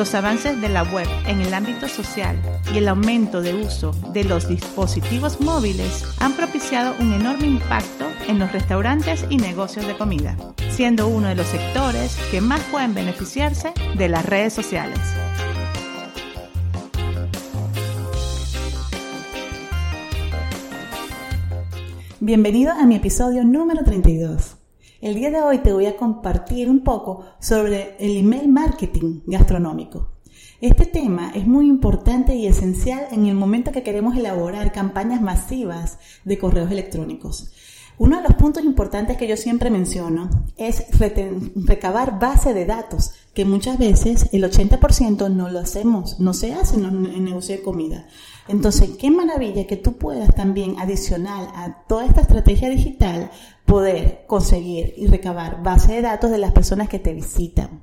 los avances de la web en el ámbito social y el aumento de uso de los dispositivos móviles han propiciado un enorme impacto en los restaurantes y negocios de comida, siendo uno de los sectores que más pueden beneficiarse de las redes sociales. Bienvenido a mi episodio número 32. El día de hoy te voy a compartir un poco sobre el email marketing gastronómico. Este tema es muy importante y esencial en el momento que queremos elaborar campañas masivas de correos electrónicos. Uno de los puntos importantes que yo siempre menciono es recabar base de datos, que muchas veces el 80% no lo hacemos, no se hace en el negocio de comida. Entonces, qué maravilla que tú puedas también, adicional a toda esta estrategia digital, poder conseguir y recabar base de datos de las personas que te visitan.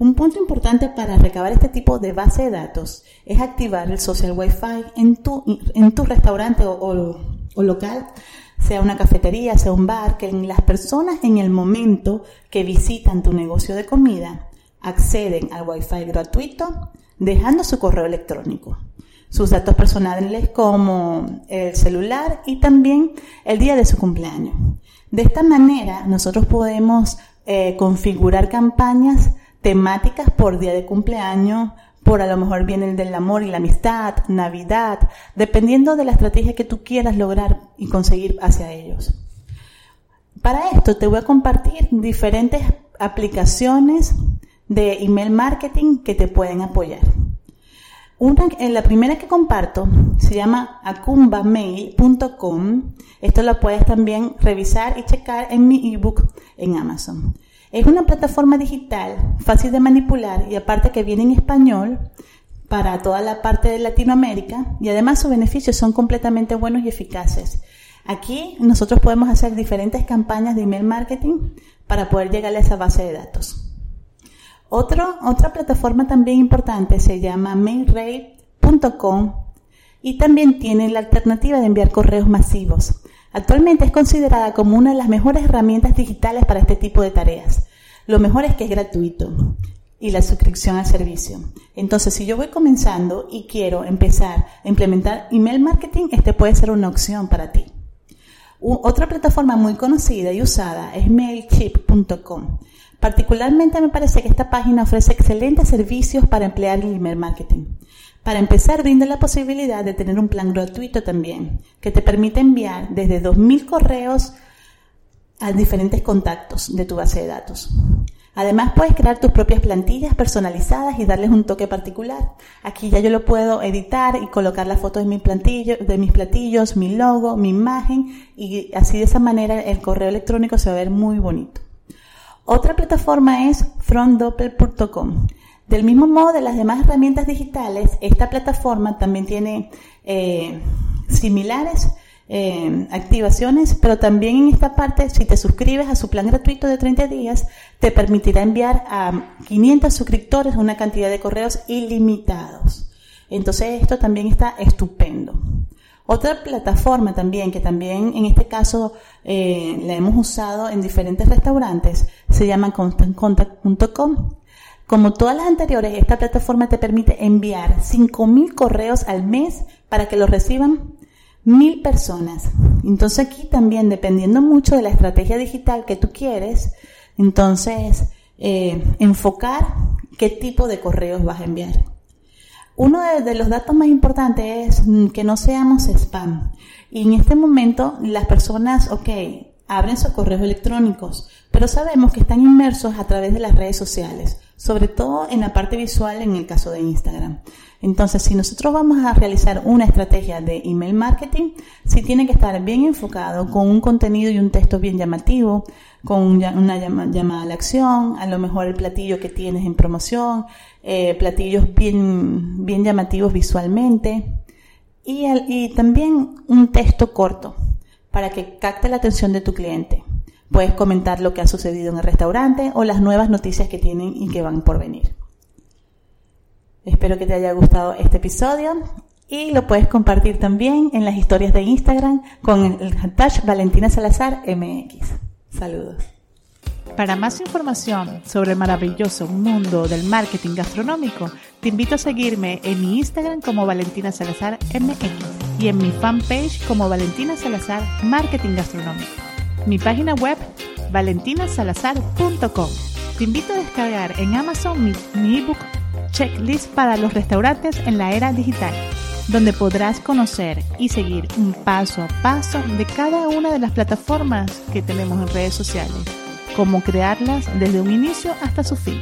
Un punto importante para recabar este tipo de base de datos es activar el social Wi-Fi en tu, en tu restaurante o, o local, sea una cafetería, sea un bar, que las personas en el momento que visitan tu negocio de comida acceden al Wi-Fi gratuito dejando su correo electrónico sus datos personales como el celular y también el día de su cumpleaños. De esta manera nosotros podemos eh, configurar campañas temáticas por día de cumpleaños, por a lo mejor bien el del amor y la amistad, Navidad, dependiendo de la estrategia que tú quieras lograr y conseguir hacia ellos. Para esto te voy a compartir diferentes aplicaciones de email marketing que te pueden apoyar. Una, en la primera que comparto se llama akumbamail.com. Esto lo puedes también revisar y checar en mi ebook en Amazon. Es una plataforma digital fácil de manipular y aparte que viene en español para toda la parte de Latinoamérica y además sus beneficios son completamente buenos y eficaces. Aquí nosotros podemos hacer diferentes campañas de email marketing para poder llegar a esa base de datos otra plataforma también importante se llama mailrate.com y también tiene la alternativa de enviar correos masivos. Actualmente es considerada como una de las mejores herramientas digitales para este tipo de tareas. Lo mejor es que es gratuito y la suscripción al servicio. Entonces, si yo voy comenzando y quiero empezar a implementar email marketing, este puede ser una opción para ti. otra plataforma muy conocida y usada es mailchimp.com. Particularmente me parece que esta página ofrece excelentes servicios para emplear el email marketing. Para empezar, brinda la posibilidad de tener un plan gratuito también, que te permite enviar desde 2.000 correos a diferentes contactos de tu base de datos. Además, puedes crear tus propias plantillas personalizadas y darles un toque particular. Aquí ya yo lo puedo editar y colocar las fotos de, de mis platillos, mi logo, mi imagen y así de esa manera el correo electrónico se va a ver muy bonito. Otra plataforma es frontdoppler.com. Del mismo modo de las demás herramientas digitales, esta plataforma también tiene eh, similares eh, activaciones, pero también en esta parte, si te suscribes a su plan gratuito de 30 días, te permitirá enviar a 500 suscriptores una cantidad de correos ilimitados. Entonces esto también está estupendo. Otra plataforma también, que también en este caso eh, la hemos usado en diferentes restaurantes, se llama constantcontact.com. Como todas las anteriores, esta plataforma te permite enviar 5.000 correos al mes para que los reciban mil personas. Entonces aquí también, dependiendo mucho de la estrategia digital que tú quieres, entonces eh, enfocar qué tipo de correos vas a enviar. Uno de, los datos más importantes es que no seamos spam. Y en este momento las personas, ok, abren sus correos electrónicos, pero sabemos que están inmersos a través de las redes sociales, sobre todo en la parte visual en el caso de Instagram. Entonces, si nosotros vamos a realizar una estrategia de email marketing, sí tiene que estar bien enfocado con un contenido y un texto bien llamativo, con una llamada a la acción, a lo mejor el platillo que tienes en promoción, eh, platillos bien, bien llamativos visualmente y, y también un texto corto para que capte la atención de tu cliente. Puedes comentar lo que ha sucedido en el restaurante o las nuevas noticias que tienen y que van por venir. Espero que te haya gustado este episodio y lo puedes compartir también en las historias de Instagram con el hashtag Valentina Salazar MX. Saludos. Para más información sobre el maravilloso mundo del marketing gastronómico, te invito a seguirme en mi Instagram como Valentina Salazar MX y en mi fanpage como Valentina Salazar Marketing Gastronómico. Mi página web valentinasalazar.com. Te invito a descargar en Amazon mi, ebook checklist para los restaurantes en la era digital, donde podrás conocer y seguir un paso a paso de cada una de las plataformas que tenemos en redes sociales, cómo crearlas desde un inicio hasta su fin.